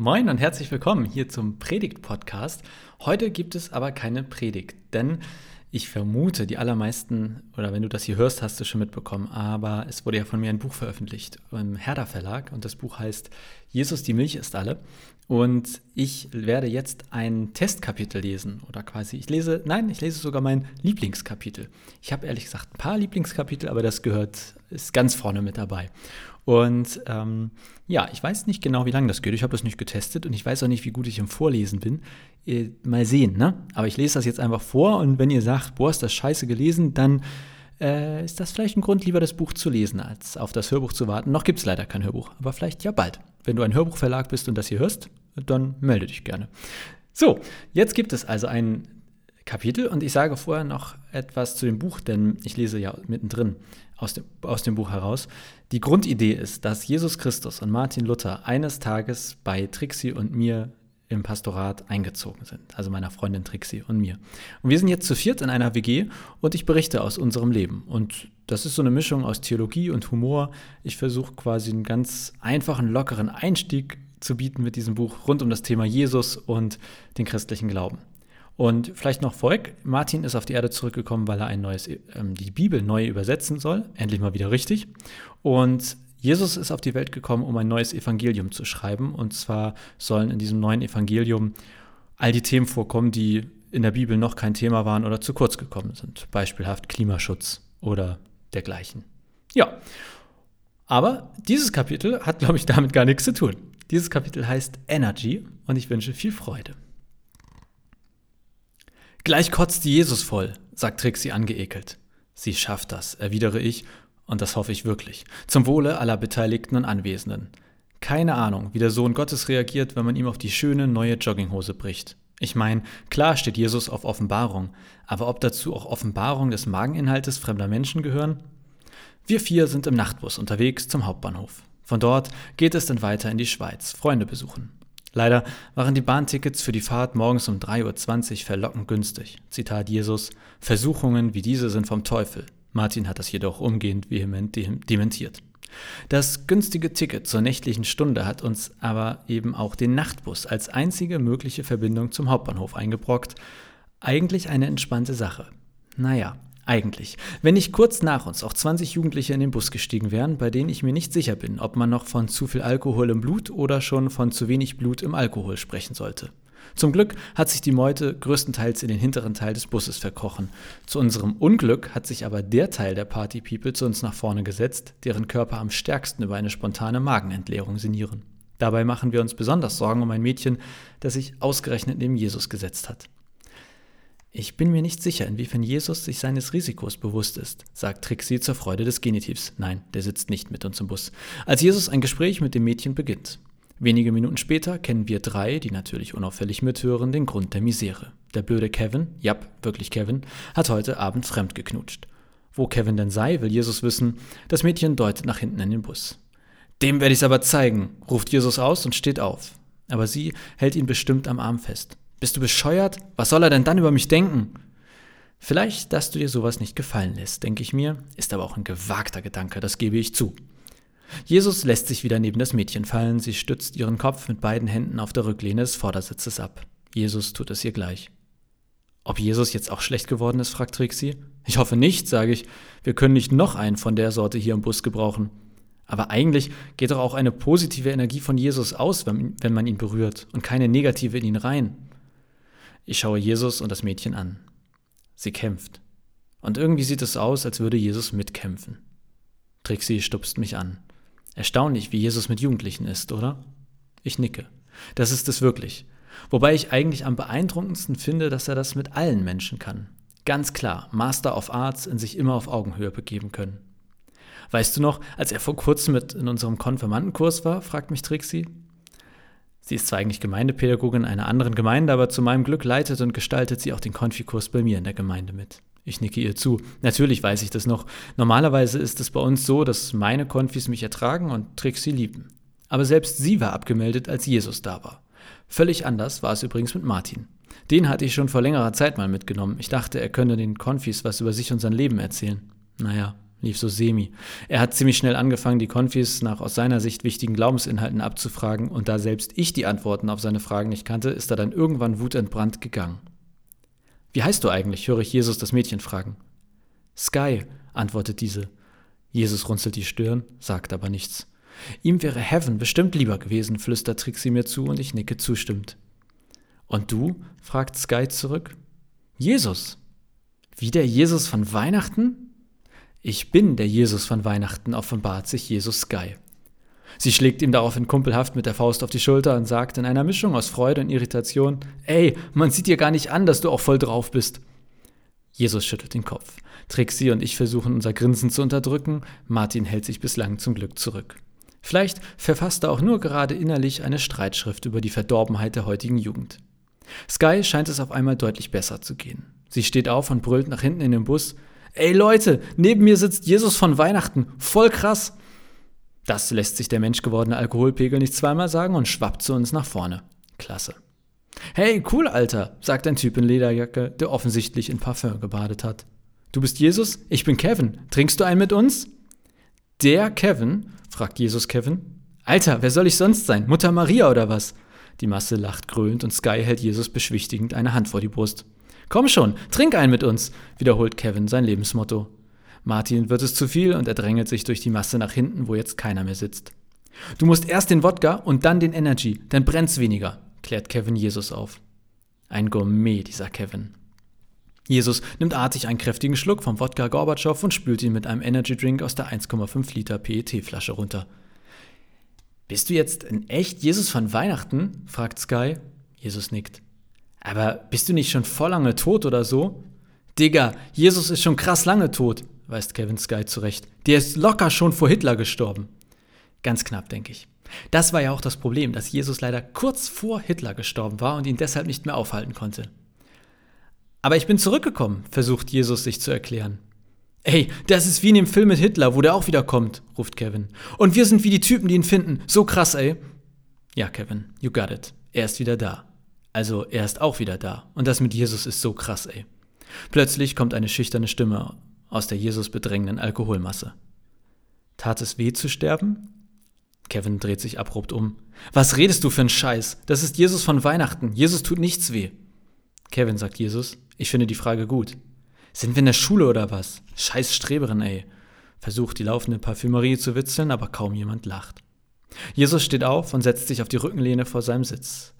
Moin und herzlich willkommen hier zum Predigt-Podcast. Heute gibt es aber keine Predigt, denn ich vermute, die allermeisten, oder wenn du das hier hörst, hast du schon mitbekommen, aber es wurde ja von mir ein Buch veröffentlicht im Herder Verlag und das Buch heißt Jesus, die Milch ist alle. Und ich werde jetzt ein Testkapitel lesen oder quasi, ich lese, nein, ich lese sogar mein Lieblingskapitel. Ich habe ehrlich gesagt ein paar Lieblingskapitel, aber das gehört, ist ganz vorne mit dabei. Und ähm, ja, ich weiß nicht genau, wie lange das geht. Ich habe es nicht getestet und ich weiß auch nicht, wie gut ich im Vorlesen bin. Äh, mal sehen, ne? Aber ich lese das jetzt einfach vor und wenn ihr sagt, boah, ist das scheiße gelesen, dann äh, ist das vielleicht ein Grund, lieber das Buch zu lesen, als auf das Hörbuch zu warten. Noch gibt es leider kein Hörbuch, aber vielleicht ja bald. Wenn du ein Hörbuchverlag bist und das hier hörst, dann melde dich gerne. So, jetzt gibt es also ein Kapitel und ich sage vorher noch etwas zu dem Buch, denn ich lese ja mittendrin aus dem, aus dem Buch heraus. Die Grundidee ist, dass Jesus Christus und Martin Luther eines Tages bei Trixie und mir im Pastorat eingezogen sind, also meiner Freundin Trixie und mir. Und wir sind jetzt zu viert in einer WG und ich berichte aus unserem Leben. Und das ist so eine Mischung aus Theologie und Humor. Ich versuche quasi einen ganz einfachen, lockeren Einstieg zu bieten mit diesem Buch rund um das Thema Jesus und den christlichen Glauben. Und vielleicht noch vorweg, Martin ist auf die Erde zurückgekommen, weil er ein neues, ähm, die Bibel neu übersetzen soll, endlich mal wieder richtig. Und Jesus ist auf die Welt gekommen, um ein neues Evangelium zu schreiben. Und zwar sollen in diesem neuen Evangelium all die Themen vorkommen, die in der Bibel noch kein Thema waren oder zu kurz gekommen sind. Beispielhaft Klimaschutz oder dergleichen. Ja, aber dieses Kapitel hat, glaube ich, damit gar nichts zu tun. Dieses Kapitel heißt Energy und ich wünsche viel Freude. Gleich kotzt Jesus voll, sagt Trixie angeekelt. Sie schafft das, erwidere ich, und das hoffe ich wirklich. Zum Wohle aller Beteiligten und Anwesenden. Keine Ahnung, wie der Sohn Gottes reagiert, wenn man ihm auf die schöne neue Jogginghose bricht. Ich meine, klar steht Jesus auf Offenbarung, aber ob dazu auch Offenbarung des Mageninhaltes fremder Menschen gehören? Wir vier sind im Nachtbus unterwegs zum Hauptbahnhof. Von dort geht es dann weiter in die Schweiz, Freunde besuchen. Leider waren die Bahntickets für die Fahrt morgens um 3.20 Uhr verlockend günstig. Zitat Jesus: Versuchungen wie diese sind vom Teufel. Martin hat das jedoch umgehend vehement dementiert. Das günstige Ticket zur nächtlichen Stunde hat uns aber eben auch den Nachtbus als einzige mögliche Verbindung zum Hauptbahnhof eingebrockt. Eigentlich eine entspannte Sache. Naja, eigentlich. Wenn nicht kurz nach uns auch 20 Jugendliche in den Bus gestiegen wären, bei denen ich mir nicht sicher bin, ob man noch von zu viel Alkohol im Blut oder schon von zu wenig Blut im Alkohol sprechen sollte. Zum Glück hat sich die Meute größtenteils in den hinteren Teil des Busses verkrochen. Zu unserem Unglück hat sich aber der Teil der Party People zu uns nach vorne gesetzt, deren Körper am stärksten über eine spontane Magenentleerung sinnieren. Dabei machen wir uns besonders Sorgen um ein Mädchen, das sich ausgerechnet neben Jesus gesetzt hat. Ich bin mir nicht sicher, inwiefern Jesus sich seines Risikos bewusst ist, sagt Trixie zur Freude des Genitivs. Nein, der sitzt nicht mit uns im Bus. Als Jesus ein Gespräch mit dem Mädchen beginnt. Wenige Minuten später kennen wir drei, die natürlich unauffällig mithören, den Grund der Misere. Der blöde Kevin, ja, wirklich Kevin, hat heute Abend fremd geknutscht. Wo Kevin denn sei, will Jesus wissen. Das Mädchen deutet nach hinten in den Bus. Dem werde ich's aber zeigen, ruft Jesus aus und steht auf. Aber sie hält ihn bestimmt am Arm fest. Bist du bescheuert? Was soll er denn dann über mich denken? Vielleicht, dass du dir sowas nicht gefallen lässt, denke ich mir, ist aber auch ein gewagter Gedanke, das gebe ich zu. Jesus lässt sich wieder neben das Mädchen fallen, sie stützt ihren Kopf mit beiden Händen auf der Rücklehne des Vordersitzes ab. Jesus tut es ihr gleich. Ob Jesus jetzt auch schlecht geworden ist, fragt Trixie. Ich hoffe nicht, sage ich. Wir können nicht noch einen von der Sorte hier im Bus gebrauchen. Aber eigentlich geht doch auch eine positive Energie von Jesus aus, wenn, wenn man ihn berührt, und keine negative in ihn rein. Ich schaue Jesus und das Mädchen an. Sie kämpft. Und irgendwie sieht es aus, als würde Jesus mitkämpfen. Trixie stupst mich an. Erstaunlich, wie Jesus mit Jugendlichen ist, oder? Ich nicke. Das ist es wirklich. Wobei ich eigentlich am beeindruckendsten finde, dass er das mit allen Menschen kann. Ganz klar, Master of Arts in sich immer auf Augenhöhe begeben können. Weißt du noch, als er vor kurzem mit in unserem Konfirmandenkurs war, fragt mich Trixie. Sie ist zwar eigentlich Gemeindepädagogin einer anderen Gemeinde, aber zu meinem Glück leitet und gestaltet sie auch den Konfikurs bei mir in der Gemeinde mit. Ich nicke ihr zu. Natürlich weiß ich das noch. Normalerweise ist es bei uns so, dass meine Konfis mich ertragen und Trixie lieben. Aber selbst sie war abgemeldet, als Jesus da war. Völlig anders war es übrigens mit Martin. Den hatte ich schon vor längerer Zeit mal mitgenommen. Ich dachte, er könne den Konfis was über sich und sein Leben erzählen. Naja, lief so semi. Er hat ziemlich schnell angefangen, die Konfis nach aus seiner Sicht wichtigen Glaubensinhalten abzufragen, und da selbst ich die Antworten auf seine Fragen nicht kannte, ist er dann irgendwann wutentbrannt gegangen. Wie heißt du eigentlich? höre ich Jesus das Mädchen fragen. Sky, antwortet diese. Jesus runzelt die Stirn, sagt aber nichts. Ihm wäre Heaven bestimmt lieber gewesen, flüstert Trixie mir zu und ich nicke zustimmend. Und du? fragt Sky zurück. Jesus. Wie der Jesus von Weihnachten? Ich bin der Jesus von Weihnachten, offenbart sich Jesus Sky. Sie schlägt ihm daraufhin kumpelhaft mit der Faust auf die Schulter und sagt in einer Mischung aus Freude und Irritation: Ey, man sieht dir gar nicht an, dass du auch voll drauf bist. Jesus schüttelt den Kopf. Trixie und ich versuchen unser Grinsen zu unterdrücken. Martin hält sich bislang zum Glück zurück. Vielleicht verfasst er auch nur gerade innerlich eine Streitschrift über die Verdorbenheit der heutigen Jugend. Sky scheint es auf einmal deutlich besser zu gehen. Sie steht auf und brüllt nach hinten in den Bus. Ey Leute, neben mir sitzt Jesus von Weihnachten. Voll krass. Das lässt sich der menschgewordene Alkoholpegel nicht zweimal sagen und schwappt zu uns nach vorne. Klasse. Hey, cool, Alter, sagt ein Typ in Lederjacke, der offensichtlich in Parfüm gebadet hat. Du bist Jesus? Ich bin Kevin. Trinkst du einen mit uns? Der Kevin? fragt Jesus Kevin. Alter, wer soll ich sonst sein? Mutter Maria oder was? Die Masse lacht grölend und Sky hält Jesus beschwichtigend eine Hand vor die Brust. Komm schon, trink einen mit uns, wiederholt Kevin sein Lebensmotto. Martin wird es zu viel und er drängelt sich durch die Masse nach hinten, wo jetzt keiner mehr sitzt. Du musst erst den Wodka und dann den Energy, dann brennt's weniger, klärt Kevin Jesus auf. Ein Gourmet, dieser Kevin. Jesus nimmt artig einen kräftigen Schluck vom Wodka Gorbatschow und spült ihn mit einem Energy Drink aus der 1,5 Liter PET-Flasche runter. Bist du jetzt in echt Jesus von Weihnachten? fragt Sky. Jesus nickt. Aber bist du nicht schon voll lange tot oder so? Digga, Jesus ist schon krass lange tot, weist Kevin Sky zurecht. Der ist locker schon vor Hitler gestorben. Ganz knapp, denke ich. Das war ja auch das Problem, dass Jesus leider kurz vor Hitler gestorben war und ihn deshalb nicht mehr aufhalten konnte. Aber ich bin zurückgekommen, versucht Jesus sich zu erklären. Ey, das ist wie in dem Film mit Hitler, wo der auch wieder kommt, ruft Kevin. Und wir sind wie die Typen, die ihn finden. So krass, ey. Ja, Kevin, you got it. Er ist wieder da. Also, er ist auch wieder da. Und das mit Jesus ist so krass, ey. Plötzlich kommt eine schüchterne Stimme aus der Jesus bedrängenden Alkoholmasse. Tat es weh zu sterben? Kevin dreht sich abrupt um. Was redest du für einen Scheiß? Das ist Jesus von Weihnachten. Jesus tut nichts weh. Kevin, sagt Jesus, ich finde die Frage gut. Sind wir in der Schule oder was? Scheiß Streberin, ey. Versucht die laufende Parfümerie zu witzeln, aber kaum jemand lacht. Jesus steht auf und setzt sich auf die Rückenlehne vor seinem Sitz.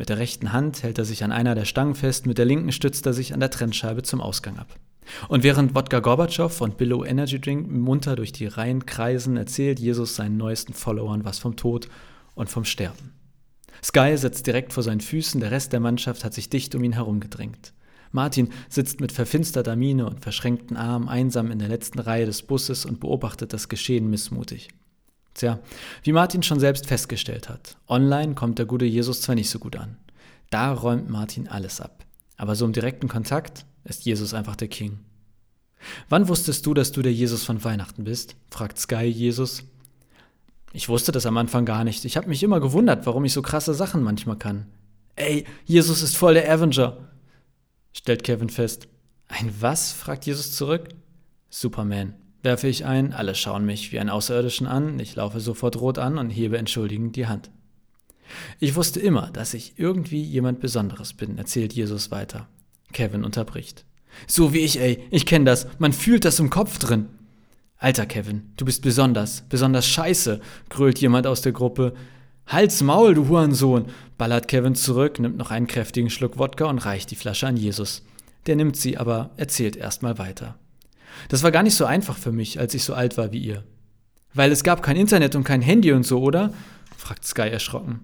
Mit der rechten Hand hält er sich an einer der Stangen fest, mit der linken stützt er sich an der Trennscheibe zum Ausgang ab. Und während Wodka Gorbatschow und Billow Energy Drink munter durch die Reihen kreisen, erzählt Jesus seinen neuesten Followern was vom Tod und vom Sterben. Sky sitzt direkt vor seinen Füßen, der Rest der Mannschaft hat sich dicht um ihn herum gedrängt. Martin sitzt mit verfinsterter Miene und verschränkten Armen einsam in der letzten Reihe des Busses und beobachtet das Geschehen missmutig. Tja, wie Martin schon selbst festgestellt hat, online kommt der gute Jesus zwar nicht so gut an. Da räumt Martin alles ab. Aber so im direkten Kontakt ist Jesus einfach der King. Wann wusstest du, dass du der Jesus von Weihnachten bist? fragt Sky Jesus. Ich wusste das am Anfang gar nicht. Ich habe mich immer gewundert, warum ich so krasse Sachen manchmal kann. Ey, Jesus ist voll der Avenger stellt Kevin fest. Ein was? fragt Jesus zurück. Superman. Werfe ich ein, alle schauen mich wie einen Außerirdischen an, ich laufe sofort rot an und hebe entschuldigend die Hand. Ich wusste immer, dass ich irgendwie jemand Besonderes bin, erzählt Jesus weiter. Kevin unterbricht. So wie ich, ey, ich kenne das, man fühlt das im Kopf drin. Alter Kevin, du bist besonders, besonders scheiße, grölt jemand aus der Gruppe. Halt's Maul, du Hurensohn, ballert Kevin zurück, nimmt noch einen kräftigen Schluck Wodka und reicht die Flasche an Jesus. Der nimmt sie, aber erzählt erstmal weiter. Das war gar nicht so einfach für mich, als ich so alt war wie ihr. Weil es gab kein Internet und kein Handy und so, oder? fragt Sky erschrocken.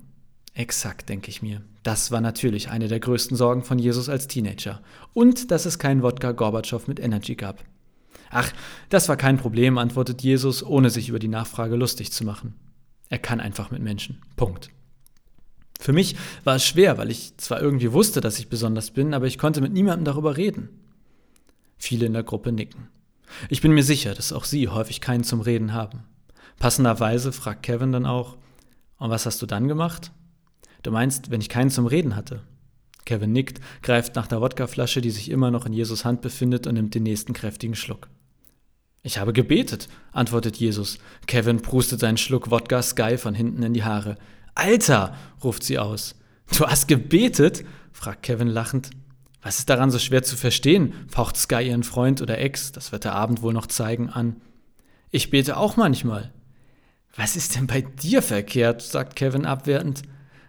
Exakt, denke ich mir. Das war natürlich eine der größten Sorgen von Jesus als Teenager. Und dass es keinen Wodka Gorbatschow mit Energy gab. Ach, das war kein Problem, antwortet Jesus, ohne sich über die Nachfrage lustig zu machen. Er kann einfach mit Menschen. Punkt. Für mich war es schwer, weil ich zwar irgendwie wusste, dass ich besonders bin, aber ich konnte mit niemandem darüber reden. Viele in der Gruppe nicken. Ich bin mir sicher, dass auch sie häufig keinen zum Reden haben. Passenderweise fragt Kevin dann auch, und was hast du dann gemacht? Du meinst, wenn ich keinen zum Reden hatte? Kevin nickt, greift nach der Wodkaflasche, die sich immer noch in Jesus Hand befindet, und nimmt den nächsten kräftigen Schluck. Ich habe gebetet, antwortet Jesus. Kevin prustet einen Schluck Wodka Sky von hinten in die Haare. Alter, ruft sie aus. Du hast gebetet? fragt Kevin lachend. Was ist daran so schwer zu verstehen? faucht Sky ihren Freund oder Ex, das wird der Abend wohl noch zeigen, an. Ich bete auch manchmal. Was ist denn bei dir verkehrt? sagt Kevin abwertend.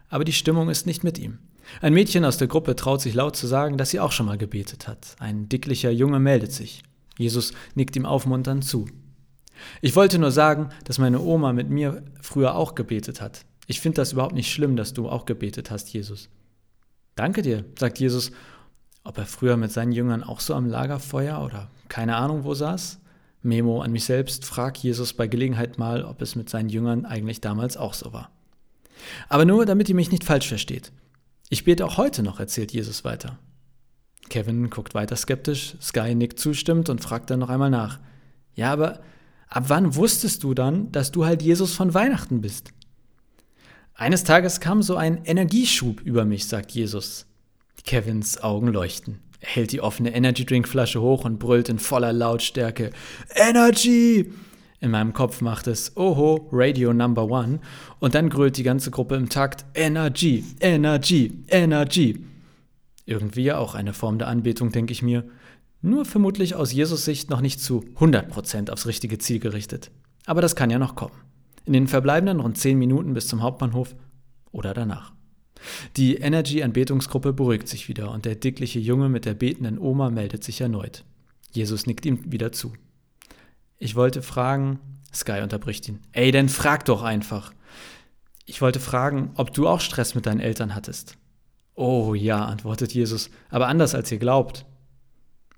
Aber die Stimmung ist nicht mit ihm. Ein Mädchen aus der Gruppe traut sich laut zu sagen, dass sie auch schon mal gebetet hat. Ein dicklicher Junge meldet sich. Jesus nickt ihm aufmunternd zu. Ich wollte nur sagen, dass meine Oma mit mir früher auch gebetet hat. Ich finde das überhaupt nicht schlimm, dass du auch gebetet hast, Jesus. Danke dir, sagt Jesus. Ob er früher mit seinen Jüngern auch so am Lagerfeuer oder keine Ahnung wo saß? Memo an mich selbst, frag Jesus bei Gelegenheit mal, ob es mit seinen Jüngern eigentlich damals auch so war. Aber nur, damit ihr mich nicht falsch versteht. Ich bete auch heute noch, erzählt Jesus weiter. Kevin guckt weiter skeptisch, Sky nickt zustimmt und fragt dann noch einmal nach. Ja, aber ab wann wusstest du dann, dass du halt Jesus von Weihnachten bist? Eines Tages kam so ein Energieschub über mich, sagt Jesus. Kevins Augen leuchten. Er hält die offene Energy Drink Flasche hoch und brüllt in voller Lautstärke Energy! In meinem Kopf macht es Oho, Radio Number One und dann grölt die ganze Gruppe im Takt Energy, Energy, Energy. Irgendwie ja auch eine Form der Anbetung, denke ich mir. Nur vermutlich aus Jesus Sicht noch nicht zu 100% aufs richtige Ziel gerichtet. Aber das kann ja noch kommen. In den verbleibenden rund 10 Minuten bis zum Hauptbahnhof oder danach. Die Energy-Anbetungsgruppe beruhigt sich wieder und der dickliche Junge mit der betenden Oma meldet sich erneut. Jesus nickt ihm wieder zu. Ich wollte fragen, Sky unterbricht ihn. Ey, dann frag doch einfach. Ich wollte fragen, ob du auch Stress mit deinen Eltern hattest. Oh ja, antwortet Jesus, aber anders als ihr glaubt.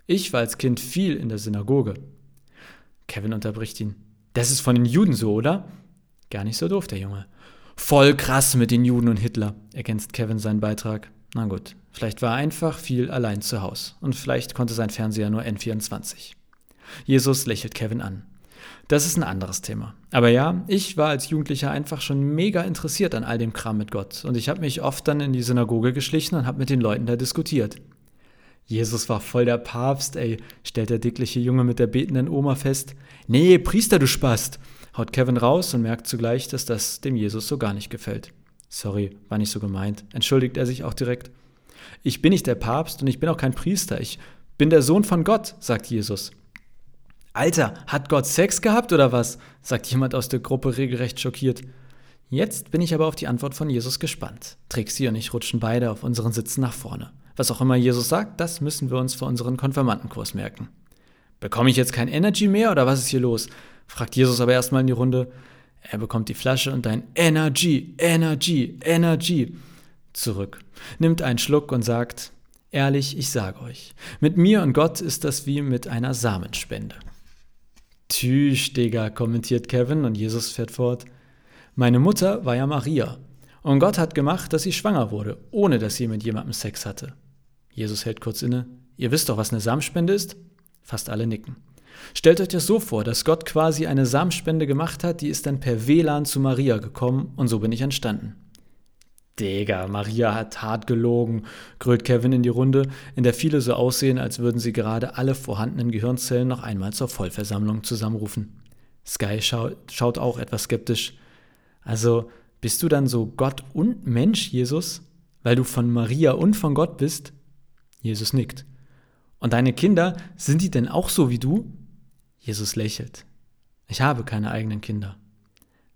Ich war als Kind viel in der Synagoge. Kevin unterbricht ihn. Das ist von den Juden so, oder? Gar nicht so doof, der Junge. Voll krass mit den Juden und Hitler, ergänzt Kevin seinen Beitrag. Na gut, vielleicht war er einfach viel allein zu Hause und vielleicht konnte sein Fernseher nur N24. Jesus lächelt Kevin an. Das ist ein anderes Thema. Aber ja, ich war als Jugendlicher einfach schon mega interessiert an all dem Kram mit Gott und ich habe mich oft dann in die Synagoge geschlichen und habe mit den Leuten da diskutiert. Jesus war voll der Papst, ey, stellt der dickliche Junge mit der betenden Oma fest. Nee, Priester, du Spast, haut Kevin raus und merkt zugleich, dass das dem Jesus so gar nicht gefällt. Sorry, war nicht so gemeint, entschuldigt er sich auch direkt. Ich bin nicht der Papst und ich bin auch kein Priester, ich bin der Sohn von Gott, sagt Jesus. Alter, hat Gott Sex gehabt oder was? sagt jemand aus der Gruppe regelrecht schockiert. Jetzt bin ich aber auf die Antwort von Jesus gespannt. Trixie und ich rutschen beide auf unseren Sitzen nach vorne. Was auch immer Jesus sagt, das müssen wir uns für unseren Konfirmandenkurs merken. Bekomme ich jetzt kein Energy mehr oder was ist hier los? Fragt Jesus aber erstmal in die Runde. Er bekommt die Flasche und ein Energy, Energy, Energy zurück, nimmt einen Schluck und sagt, ehrlich, ich sage euch, mit mir und Gott ist das wie mit einer Samenspende. Tüch, Digga, kommentiert Kevin und Jesus fährt fort. Meine Mutter war ja Maria. Und Gott hat gemacht, dass sie schwanger wurde, ohne dass sie mit jemandem Sex hatte. Jesus hält kurz inne. Ihr wisst doch, was eine Samenspende ist? Fast alle nicken. Stellt euch das so vor, dass Gott quasi eine Samenspende gemacht hat, die ist dann per WLAN zu Maria gekommen und so bin ich entstanden. Digga, Maria hat hart gelogen, grölt Kevin in die Runde, in der viele so aussehen, als würden sie gerade alle vorhandenen Gehirnzellen noch einmal zur Vollversammlung zusammenrufen. Sky schau schaut auch etwas skeptisch. Also, bist du dann so Gott und Mensch, Jesus? Weil du von Maria und von Gott bist? Jesus nickt. Und deine Kinder, sind die denn auch so wie du? Jesus lächelt. Ich habe keine eigenen Kinder.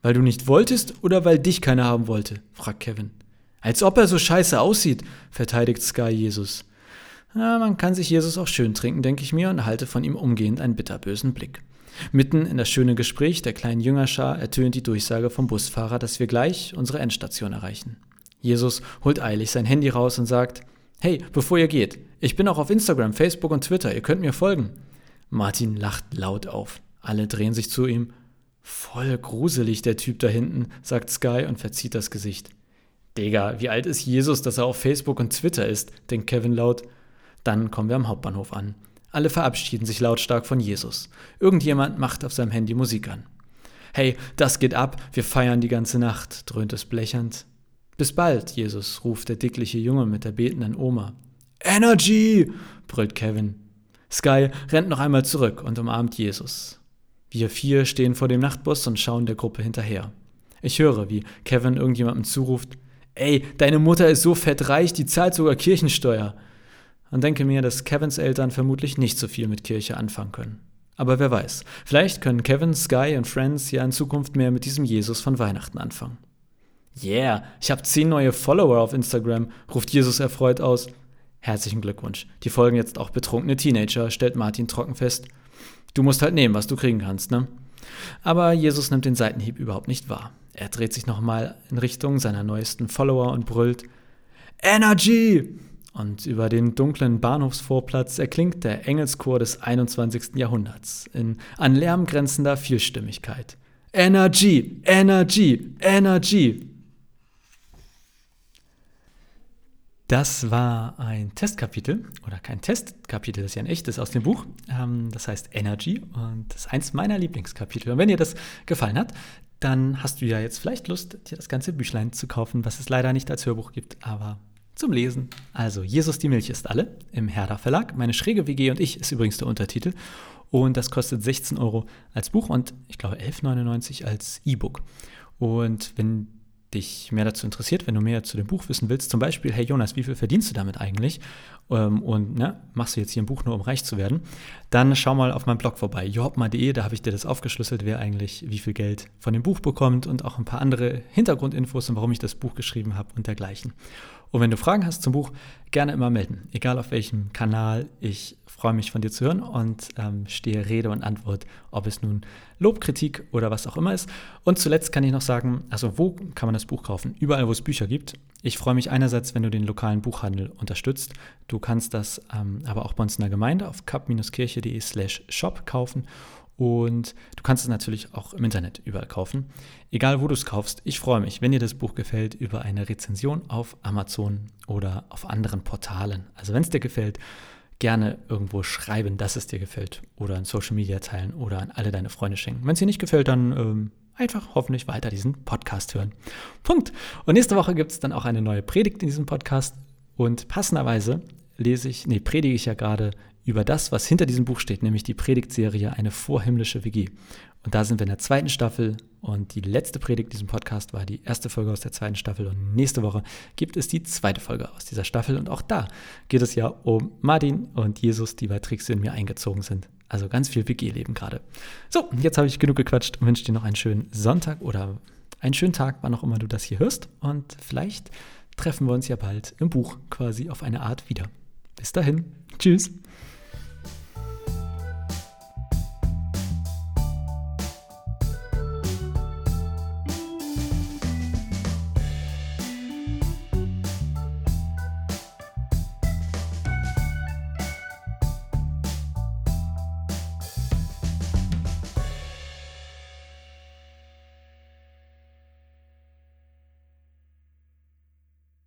Weil du nicht wolltest oder weil dich keiner haben wollte? fragt Kevin. Als ob er so scheiße aussieht, verteidigt Sky Jesus. Ja, man kann sich Jesus auch schön trinken, denke ich mir, und halte von ihm umgehend einen bitterbösen Blick. Mitten in das schöne Gespräch der kleinen Jüngerschar ertönt die Durchsage vom Busfahrer, dass wir gleich unsere Endstation erreichen. Jesus holt eilig sein Handy raus und sagt, Hey, bevor ihr geht, ich bin auch auf Instagram, Facebook und Twitter, ihr könnt mir folgen. Martin lacht laut auf. Alle drehen sich zu ihm. Voll gruselig, der Typ da hinten, sagt Sky und verzieht das Gesicht. Digga, wie alt ist Jesus, dass er auf Facebook und Twitter ist, denkt Kevin laut. Dann kommen wir am Hauptbahnhof an. Alle verabschieden sich lautstark von Jesus. Irgendjemand macht auf seinem Handy Musik an. Hey, das geht ab, wir feiern die ganze Nacht, dröhnt es blechend. Bis bald, Jesus, ruft der dickliche Junge mit der betenden Oma. Energy! brüllt Kevin. Sky rennt noch einmal zurück und umarmt Jesus. Wir vier stehen vor dem Nachtbus und schauen der Gruppe hinterher. Ich höre, wie Kevin irgendjemandem zuruft, Ey, deine Mutter ist so fettreich, die zahlt sogar Kirchensteuer. Und denke mir, dass Kevins Eltern vermutlich nicht so viel mit Kirche anfangen können. Aber wer weiß, vielleicht können Kevin, Sky und Friends ja in Zukunft mehr mit diesem Jesus von Weihnachten anfangen. Yeah, ich habe zehn neue Follower auf Instagram, ruft Jesus erfreut aus. Herzlichen Glückwunsch. Die folgen jetzt auch betrunkene Teenager, stellt Martin trocken fest. Du musst halt nehmen, was du kriegen kannst, ne? Aber Jesus nimmt den Seitenhieb überhaupt nicht wahr. Er dreht sich nochmal in Richtung seiner neuesten Follower und brüllt Energy! Und über den dunklen Bahnhofsvorplatz erklingt der Engelschor des 21. Jahrhunderts in an Lärm grenzender Vielstimmigkeit. Energy! Energy! Energy! Das war ein Testkapitel oder kein Testkapitel, das ist ja ein echtes aus dem Buch. Ähm, das heißt Energy und das ist eins meiner Lieblingskapitel. Und wenn dir das gefallen hat, dann hast du ja jetzt vielleicht Lust, dir das ganze Büchlein zu kaufen, was es leider nicht als Hörbuch gibt, aber zum Lesen. Also, Jesus die Milch ist alle im Herder Verlag. Meine schräge WG und ich ist übrigens der Untertitel. Und das kostet 16 Euro als Buch und ich glaube 11,99 als E-Book. Und wenn dich mehr dazu interessiert, wenn du mehr zu dem Buch wissen willst, zum Beispiel, hey Jonas, wie viel verdienst du damit eigentlich? Ähm, und ne, machst du jetzt hier ein Buch nur, um reich zu werden? Dann schau mal auf meinem Blog vorbei, johopma.de, da habe ich dir das aufgeschlüsselt, wer eigentlich wie viel Geld von dem Buch bekommt und auch ein paar andere Hintergrundinfos und warum ich das Buch geschrieben habe und dergleichen. Und wenn du Fragen hast zum Buch, gerne immer melden, egal auf welchem Kanal. Ich freue mich von dir zu hören und ähm, stehe Rede und Antwort, ob es nun Lob, Kritik oder was auch immer ist. Und zuletzt kann ich noch sagen, also wo kann man das Buch kaufen? Überall, wo es Bücher gibt. Ich freue mich einerseits, wenn du den lokalen Buchhandel unterstützt. Du kannst das ähm, aber auch bei uns in der Gemeinde auf cup-kirche.de slash shop kaufen und du kannst es natürlich auch im Internet überall kaufen. Egal wo du es kaufst, ich freue mich, wenn dir das Buch gefällt, über eine Rezension auf Amazon oder auf anderen Portalen. Also wenn es dir gefällt, gerne irgendwo schreiben, dass es dir gefällt. Oder in Social Media teilen oder an alle deine Freunde schenken. Wenn es dir nicht gefällt, dann ähm, einfach hoffentlich weiter diesen Podcast hören. Punkt. Und nächste Woche gibt es dann auch eine neue Predigt in diesem Podcast. Und passenderweise lese ich, nee, predige ich ja gerade über das, was hinter diesem Buch steht, nämlich die Predigtserie Eine vorhimmlische WG. Und da sind wir in der zweiten Staffel und die letzte Predigt in diesem Podcast war die erste Folge aus der zweiten Staffel und nächste Woche gibt es die zweite Folge aus dieser Staffel und auch da geht es ja um Martin und Jesus, die bei Tricks in mir eingezogen sind. Also ganz viel WG-Leben gerade. So, jetzt habe ich genug gequatscht und wünsche dir noch einen schönen Sonntag oder einen schönen Tag, wann auch immer du das hier hörst und vielleicht treffen wir uns ja bald im Buch quasi auf eine Art wieder. Bis dahin. Tschüss.